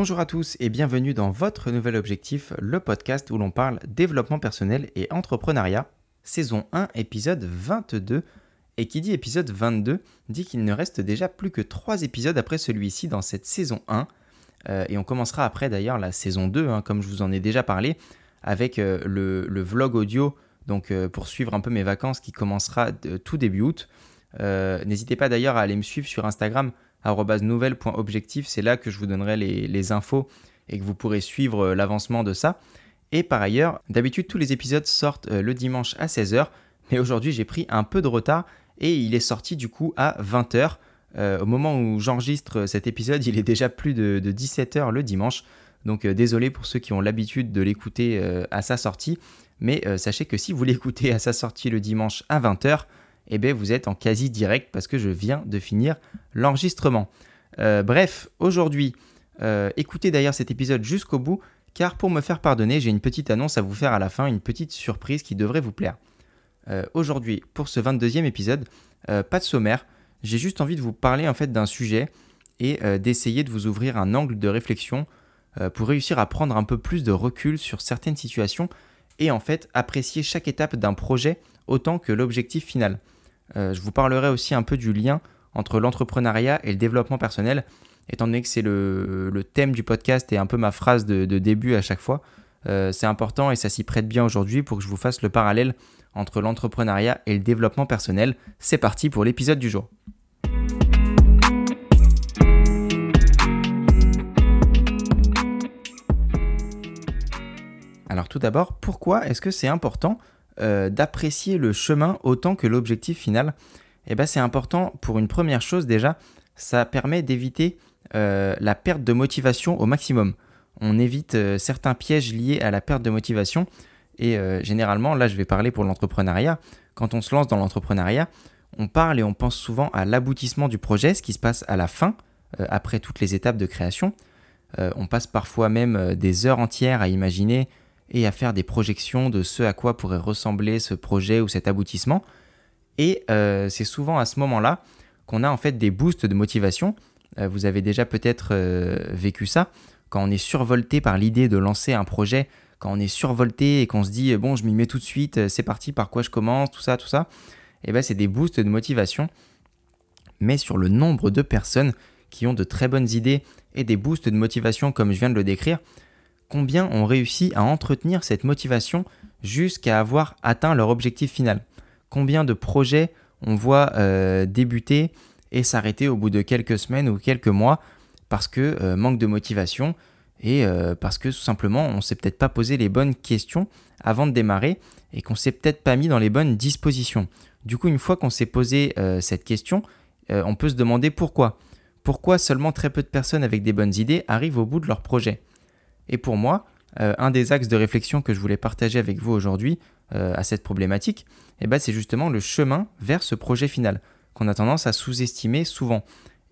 Bonjour à tous et bienvenue dans votre nouvel objectif, le podcast où l'on parle développement personnel et entrepreneuriat, saison 1, épisode 22. Et qui dit épisode 22 dit qu'il ne reste déjà plus que 3 épisodes après celui-ci dans cette saison 1. Euh, et on commencera après d'ailleurs la saison 2, hein, comme je vous en ai déjà parlé, avec euh, le, vlog audio, donc euh, pour suivre un peu mes vacances qui commencera tout début août. N'hésitez pas d'ailleurs à aller me suivre sur Instagram nouvelle.objectif, c'est là que je vous donnerai les, infos et que vous pourrez suivre euh, l'avancement de ça. Et par ailleurs, d'habitude tous les épisodes sortent euh, le dimanche à 16h, mais aujourd'hui j'ai pris un peu de retard et il est sorti du coup à 20h. Euh, au moment où j'enregistre cet épisode, il est déjà plus de, 17h le dimanche. Donc désolé pour ceux qui ont l'habitude de l'écouter à sa sortie, mais sachez que si vous l'écoutez à sa sortie le dimanche à 20h, eh bien, vous êtes en quasi direct parce que je viens de finir l'enregistrement. Euh, bref, aujourd'hui, euh, écoutez d'ailleurs cet épisode jusqu'au bout, car pour me faire pardonner, j'ai une petite annonce à vous faire à la fin, une petite surprise qui devrait vous plaire. Euh, aujourd'hui, pour ce 22e épisode, pas de sommaire, j'ai juste envie de vous parler en fait d'un sujet et d'essayer de vous ouvrir un angle de réflexion pour réussir à prendre un peu plus de recul sur certaines situations et en fait apprécier chaque étape d'un projet autant que l'objectif final. Euh, je vous parlerai aussi un peu du lien entre l'entrepreneuriat et le développement personnel, étant donné que c'est le, thème du podcast et un peu ma phrase de, début à chaque fois. Euh, c'est important et ça s'y prête bien aujourd'hui pour que je vous fasse le parallèle entre l'entrepreneuriat et le développement personnel. C'est parti pour l'épisode du jour. Alors tout d'abord, pourquoi est-ce que c'est important euh, d'apprécier le chemin autant que l'objectif final, eh ben c'est important pour une première chose déjà, ça permet d'éviter euh, la perte de motivation au maximum. On évite euh, certains pièges liés à la perte de motivation et généralement, là je vais parler pour l'entrepreneuriat, quand on se lance dans l'entrepreneuriat, on parle et on pense souvent à l'aboutissement du projet, ce qui se passe à la fin, après toutes les étapes de création. on passe parfois même des heures entières à imaginer et à faire des projections de ce à quoi pourrait ressembler ce projet ou cet aboutissement. Et euh, c'est souvent à ce moment-là qu'on a en fait des boosts de motivation. Euh, vous avez déjà peut-être euh, vécu ça, quand on est survolté par l'idée de lancer un projet, quand on est survolté et qu'on se dit bon je m'y mets tout de suite, c'est parti, par quoi je commence, tout ça, tout ça. Et eh ben c'est des boosts de motivation. Mais sur le nombre de personnes qui ont de très bonnes idées et des boosts de motivation comme je viens de le décrire, combien ont réussi à entretenir cette motivation jusqu'à avoir atteint leur objectif final. Combien de projets on voit euh, débuter et s'arrêter au bout de quelques semaines ou quelques mois parce que euh, manque de motivation et euh, parce que tout simplement on s'est peut-être pas posé les bonnes questions avant de démarrer et qu'on s'est peut-être pas mis dans les bonnes dispositions. Du coup, une fois qu'on s'est posé cette question, on peut se demander pourquoi. Pourquoi seulement très peu de personnes avec des bonnes idées arrivent au bout de leur projet et pour moi, euh, un des axes de réflexion que je voulais partager avec vous aujourd'hui euh, à cette problématique, eh ben, c'est justement le chemin vers ce projet final, qu'on a tendance à sous-estimer souvent.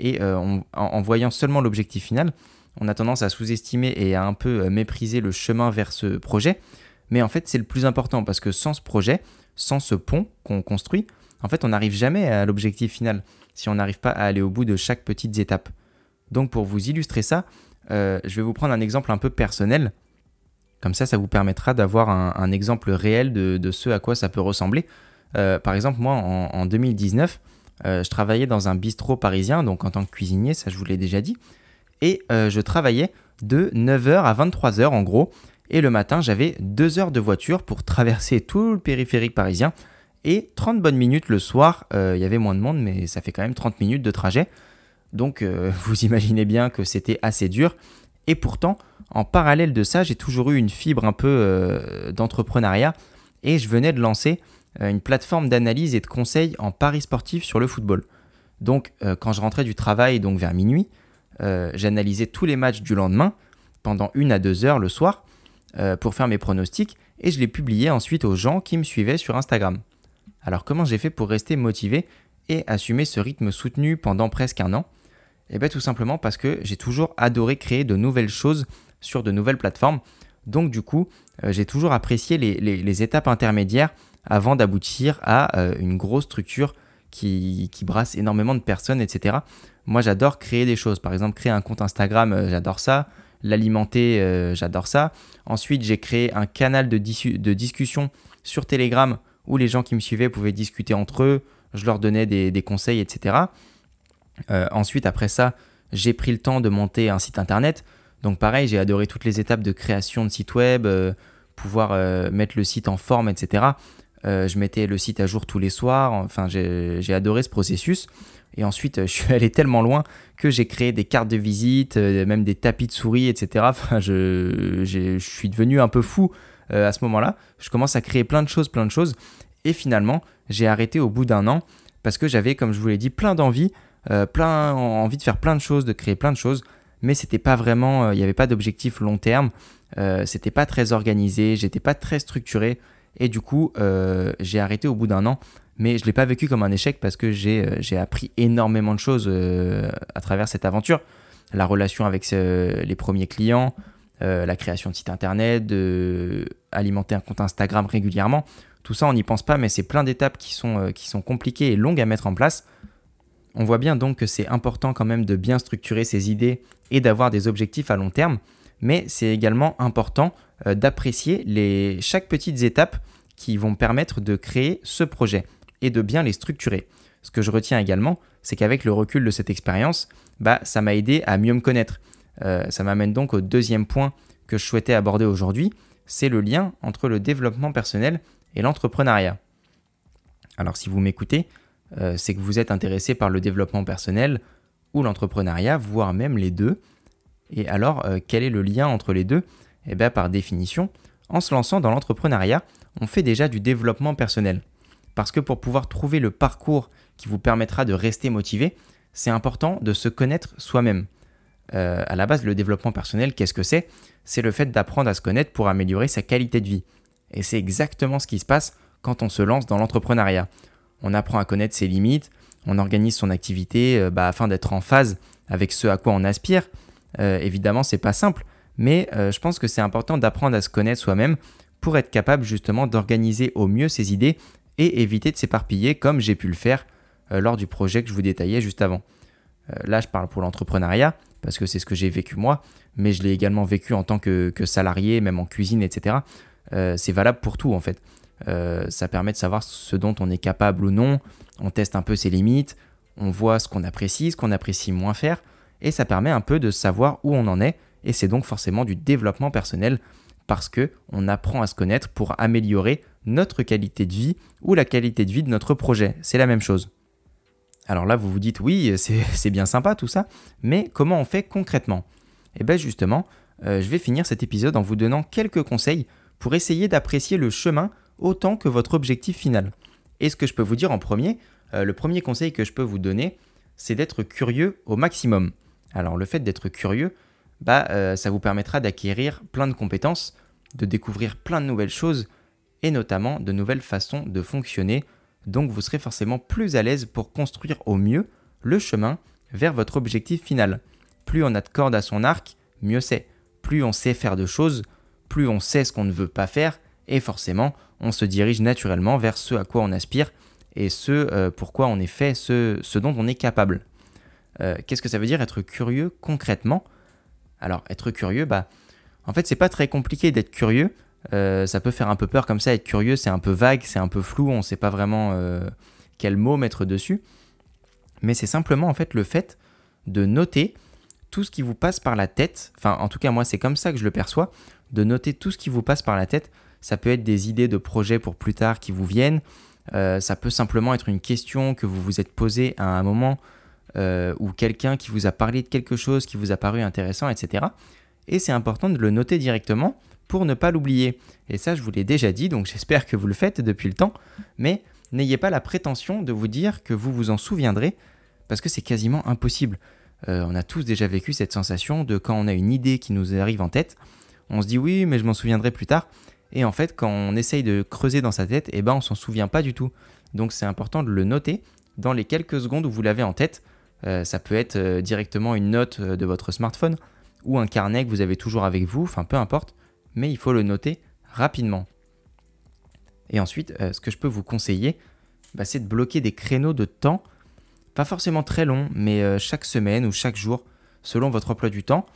Et euh, en, voyant seulement l'objectif final, on a tendance à sous-estimer et à un peu mépriser le chemin vers ce projet. Mais en fait, c'est le plus important parce que sans ce projet, sans ce pont qu'on construit, en fait, on n'arrive jamais à l'objectif final si on n'arrive pas à aller au bout de chaque petite étape. Donc pour vous illustrer ça, euh, je vais vous prendre un exemple un peu personnel. Comme ça, ça vous permettra d'avoir un, exemple réel de, ce à quoi ça peut ressembler. Euh, par exemple, moi, en, 2019, euh, je travaillais dans un bistrot parisien, donc en tant que cuisinier, ça je vous l'ai déjà dit. Et je travaillais de 9h à 23h en gros. Et le matin, j'avais 2 heures de voiture pour traverser tout le périphérique parisien. Et 30 bonnes minutes le soir, il y avait moins de monde, mais ça fait quand même 30 minutes de trajet. Donc euh, vous imaginez bien que c'était assez dur. Et pourtant, en parallèle de ça, j'ai toujours eu une fibre un peu euh, d'entrepreneuriat et je venais de lancer euh, une plateforme d'analyse et de conseil en paris sportif sur le football. Donc quand je rentrais du travail, donc vers minuit, j'analysais tous les matchs du lendemain pendant une à deux heures le soir pour faire mes pronostics et je les publiais ensuite aux gens qui me suivaient sur Instagram. Alors comment j'ai fait pour rester motivé et assumer ce rythme soutenu pendant presque un an? Eh bien tout simplement parce que j'ai toujours adoré créer de nouvelles choses sur de nouvelles plateformes. Donc du coup, euh, j'ai toujours apprécié les, étapes intermédiaires avant d'aboutir à euh, une grosse structure qui, brasse énormément de personnes, etc. Moi j'adore créer des choses. Par exemple, créer un compte Instagram, euh, j'adore ça. l'alimenter, j'adore ça. Ensuite, j'ai créé un canal de, de, discussion sur Telegram où les gens qui me suivaient pouvaient discuter entre eux, je leur donnais des, conseils, etc. ensuite, après ça, j'ai pris le temps de monter un site internet. Donc pareil, j'ai adoré toutes les étapes de création de site web, pouvoir mettre le site en forme, etc. Euh, je mettais le site à jour tous les soirs. Enfin, j'ai adoré ce processus. Et ensuite, je suis allé tellement loin que j'ai créé des cartes de visite, euh, même des tapis de souris, etc. Enfin, je, je suis devenu un peu fou euh, à ce moment-là. Je commence à créer plein de choses, plein de choses. Et finalement, j'ai arrêté au bout d'un an parce que j'avais, comme je vous l'ai dit, plein d'envie, plein envie de faire plein de choses, de créer plein de choses. Mais c'était pas vraiment, il n'y avait pas d'objectif long terme. c'était pas très organisé, j'étais pas très structuré. Et du coup, euh, j'ai arrêté au bout d'un an. Mais je ne l'ai pas vécu comme un échec parce que j'ai euh, appris énormément de choses euh, à travers cette aventure. La relation avec les premiers clients, la création de sites internet, de alimenter un compte Instagram régulièrement. Tout ça, on n'y pense pas, mais c'est plein d'étapes qui, sont qui sont compliquées et longues à mettre en place. On voit bien donc que c'est important quand même de bien structurer ses idées et d'avoir des objectifs à long terme, mais c'est également important euh, d'apprécier les, chaque petite étape qui vont permettre de créer ce projet et de bien les structurer. Ce que je retiens également, c'est qu'avec le recul de cette expérience, bah, ça m'a aidé à mieux me connaître. Euh, ça m'amène donc au deuxième point que je souhaitais aborder aujourd'hui, c'est le lien entre le développement personnel et l'entrepreneuriat. Alors si vous m'écoutez, euh, c'est que vous êtes intéressé par le développement personnel ou l'entrepreneuriat, voire même les deux. Et alors, quel est le lien entre les deux? Eh bien, par définition, en se lançant dans l'entrepreneuriat, on fait déjà du développement personnel. Parce que pour pouvoir trouver le parcours qui vous permettra de rester motivé, c'est important de se connaître soi-même. Euh, à la base, le développement personnel, qu'est-ce que c'est? C'est le fait d'apprendre à se connaître pour améliorer sa qualité de vie. Et c'est exactement ce qui se passe quand on se lance dans l'entrepreneuriat. On apprend à connaître ses limites, on organise son activité euh, bah, afin d'être en phase avec ce à quoi on aspire. Euh, évidemment, c'est pas simple, mais euh, je pense que c'est important d'apprendre à se connaître soi-même pour être capable justement d'organiser au mieux ses idées et éviter de s'éparpiller comme j'ai pu le faire euh, lors du projet que je vous détaillais juste avant. Là, je parle pour l'entrepreneuriat parce que c'est ce que j'ai vécu moi, mais je l'ai également vécu en tant que, salarié, même en cuisine, etc. c'est valable pour tout en fait. Ça permet de savoir ce dont on est capable ou non, on teste un peu ses limites, on voit ce qu'on apprécie, ce qu'on apprécie moins faire, et ça permet un peu de savoir où on en est et c'est donc forcément du développement personnel parce que on apprend à se connaître pour améliorer notre qualité de vie ou la qualité de vie de notre projet. C'est la même chose. Alors là, vous vous dites oui, c'est bien sympa tout ça, mais comment on fait concrètement? Eh bien justement, euh, je vais finir cet épisode en vous donnant quelques conseils pour essayer d'apprécier le chemin autant que votre objectif final. Et ce que je peux vous dire en premier, euh, le premier conseil que je peux vous donner, c'est d'être curieux au maximum. Alors le fait d'être curieux, bah, euh, ça vous permettra d'acquérir plein de compétences, de découvrir plein de nouvelles choses et notamment de nouvelles façons de fonctionner. Donc vous serez forcément plus à l'aise pour construire au mieux le chemin vers votre objectif final. Plus on a de cordes à son arc, mieux c'est. Plus on sait faire de choses, plus on sait ce qu'on ne veut pas faire et forcément on se dirige naturellement vers ce à quoi on aspire et ce euh, pourquoi on est fait, ce, dont on est capable. Euh, qu'est-ce que ça veut dire être curieux concrètement? Alors, être curieux, bah, en fait, c'est pas très compliqué d'être curieux. Euh, ça peut faire un peu peur comme ça, être curieux, c'est un peu vague, c'est un peu flou, on ne sait pas vraiment quel mot mettre dessus. Mais c'est simplement en fait le fait de noter tout ce qui vous passe par la tête. Enfin, en tout cas, moi, c'est comme ça que je le perçois. De noter tout ce qui vous passe par la tête. Ça peut être des idées de projets pour plus tard qui vous viennent. Euh, ça peut simplement être une question que vous vous êtes posée à un moment euh, ou quelqu'un qui vous a parlé de quelque chose qui vous a paru intéressant, etc. Et c'est important de le noter directement pour ne pas l'oublier. Et ça, je vous l'ai déjà dit, donc j'espère que vous le faites depuis le temps, mais n'ayez pas la prétention de vous dire que vous vous en souviendrez, parce que c'est quasiment impossible. Euh, on a tous déjà vécu cette sensation de quand on a une idée qui nous arrive en tête, on se dit oui, mais je m'en souviendrai plus tard. Et en fait, quand on essaye de creuser dans sa tête, eh ben, on s'en souvient pas du tout. Donc c'est important de le noter dans les quelques secondes où vous l'avez en tête euh, ça peut être euh, directement une note euh, de votre smartphone ou un carnet que vous avez toujours avec vous, enfin peu importe, mais il faut le noter rapidement. Et ensuite, ce que je peux vous conseiller, bah, c'est de bloquer des créneaux de temps, pas forcément très longs, mais chaque semaine ou chaque jour, selon votre emploi du temps.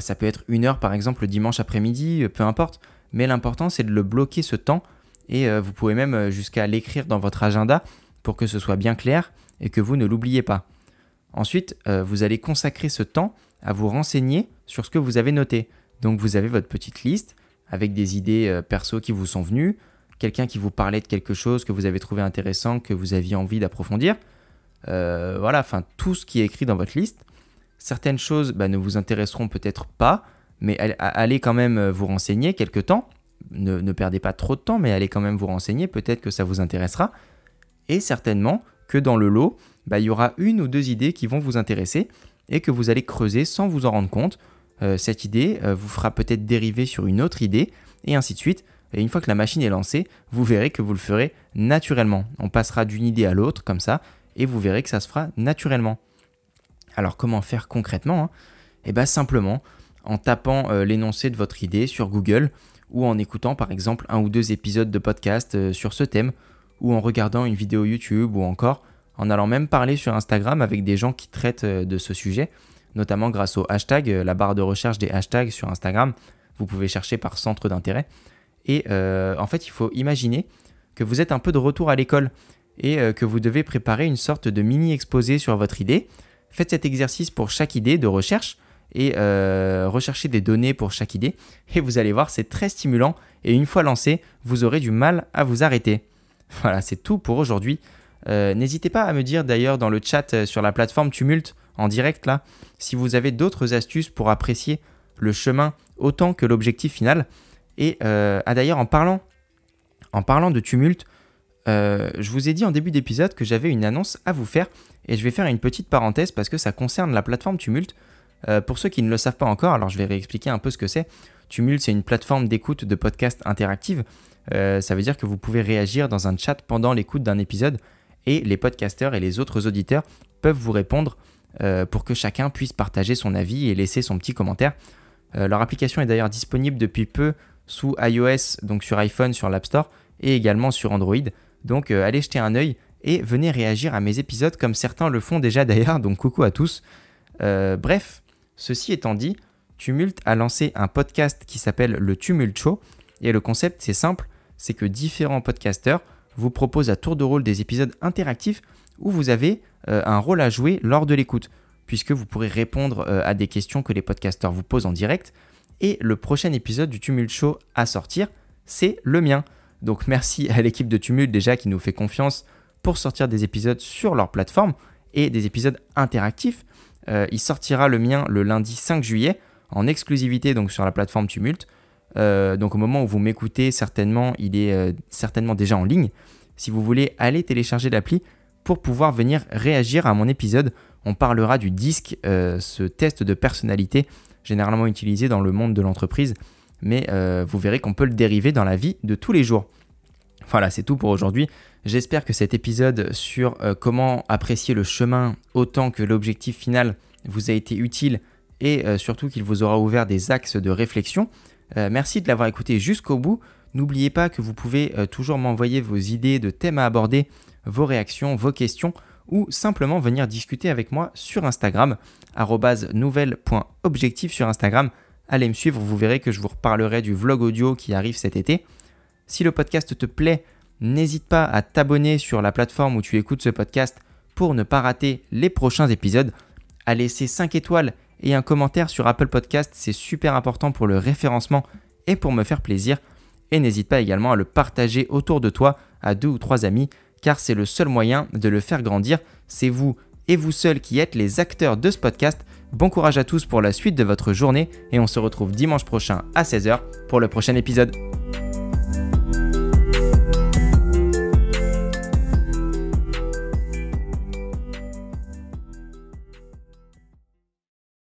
Ça peut être une heure par exemple le dimanche après-midi, peu importe. Mais l'important c'est de le bloquer ce temps et vous pouvez même jusqu'à l'écrire dans votre agenda pour que ce soit bien clair et que vous ne l'oubliez pas. Ensuite, vous allez consacrer ce temps à vous renseigner sur ce que vous avez noté. Donc vous avez votre petite liste avec des idées euh, perso qui vous sont venues, quelqu'un qui vous parlait de quelque chose que vous avez trouvé intéressant, que vous aviez envie d'approfondir. Euh, voilà, enfin tout ce qui est écrit dans votre liste. Certaines choses bah, ne vous intéresseront peut-être pas, mais allez quand même euh, vous renseigner quelque temps. Ne, perdez pas trop de temps, mais allez quand même vous renseigner, peut-être que ça vous intéressera. Et certainement que dans le lot, bah, il y aura une ou deux idées qui vont vous intéresser et que vous allez creuser sans vous en rendre compte. Euh, cette idée euh, vous fera peut-être dériver sur une autre idée, et ainsi de suite. Une fois que la machine est lancée, vous verrez que vous le ferez naturellement. On passera d'une idée à l'autre comme ça, et vous verrez que ça se fera naturellement. Alors comment faire concrètement Eh bien simplement en tapant euh, l'énoncé de votre idée sur Google, ou en écoutant par exemple un ou deux épisodes de podcast sur ce thème, ou en regardant une vidéo YouTube, ou encore en allant même parler sur Instagram avec des gens qui traitent de ce sujet notamment grâce au hashtag, euh, la barre de recherche des hashtags sur Instagram. Vous pouvez chercher par centre d'intérêt. Et euh, en fait, il faut imaginer que vous êtes un peu de retour à l'école et euh, que vous devez préparer une sorte de mini exposé sur votre idée. Faites cet exercice pour chaque idée de recherche et recherchez des données pour chaque idée. Et vous allez voir, c'est très stimulant. Et une fois lancé, vous aurez du mal à vous arrêter. Voilà, c'est tout pour aujourd'hui. N'hésitez pas à me dire d'ailleurs dans le chat sur la plateforme Tumult en direct là, si vous avez d'autres astuces pour apprécier le chemin autant que l'objectif final. Et euh, ah, d'ailleurs, en parlant, de tumulte, euh, je vous ai dit en début d'épisode que j'avais une annonce à vous faire et je vais faire une petite parenthèse parce que ça concerne la plateforme Tumult. Euh, pour ceux qui ne le savent pas encore, alors je vais réexpliquer un peu ce que c'est. Tumult, c'est une plateforme d'écoute de podcasts interactive. ça veut dire que vous pouvez réagir dans un chat pendant l'écoute d'un épisode et les podcasteurs et les autres auditeurs peuvent vous répondre euh, pour que chacun puisse partager son avis et laisser son petit commentaire. Euh, leur application est d'ailleurs disponible depuis peu sous iOS, donc sur iPhone, sur l'App Store, et également sur Android. Donc euh, allez jeter un œil et venez réagir à mes épisodes comme certains le font déjà d'ailleurs, donc coucou à tous. bref, ceci étant dit, Tumult a lancé un podcast qui s'appelle le Tumult Show, et le concept c'est simple, c'est que différents podcasteurs vous proposent à tour de rôle des épisodes interactifs où vous avez euh, un rôle à jouer lors de l'écoute, puisque vous pourrez répondre euh, à des questions que les podcasteurs vous posent en direct. Et le prochain épisode du Tumult Show à sortir, c'est le mien. Donc merci à l'équipe de Tumult déjà qui nous fait confiance pour sortir des épisodes sur leur plateforme et des épisodes interactifs. Euh, il sortira le mien le lundi 5 juillet en exclusivité donc sur la plateforme Tumult. donc au moment où vous m'écoutez, certainement, il est certainement déjà en ligne. Si vous voulez aller télécharger l'appli, pour pouvoir venir réagir à mon épisode. On parlera du disque, euh, ce test de personnalité généralement utilisé dans le monde de l'entreprise, mais euh, vous verrez qu'on peut le dériver dans la vie de tous les jours. Voilà, c'est tout pour aujourd'hui. J'espère que cet épisode sur euh, comment apprécier le chemin autant que l'objectif final vous a été utile et surtout qu'il vous aura ouvert des axes de réflexion. merci de l'avoir écouté jusqu'au bout. N'oubliez pas que vous pouvez toujours m'envoyer vos idées de thèmes à aborder vos réactions, vos questions ou simplement venir discuter avec moi sur Instagram, nouvelle.objectif sur Instagram. Allez me suivre, vous verrez que je vous reparlerai du vlog audio qui arrive cet été. Si le podcast te plaît, n'hésite pas à t'abonner sur la plateforme où tu écoutes ce podcast pour ne pas rater les prochains épisodes. À laisser 5 étoiles et un commentaire sur Apple Podcast, c'est super important pour le référencement et pour me faire plaisir. Et n'hésite pas également à le partager autour de toi à deux ou trois amis car c'est le seul moyen de le faire grandir. C'est vous et vous seul qui êtes les acteurs de ce podcast. Bon courage à tous pour la suite de votre journée et on se retrouve dimanche prochain à 16h pour le prochain épisode.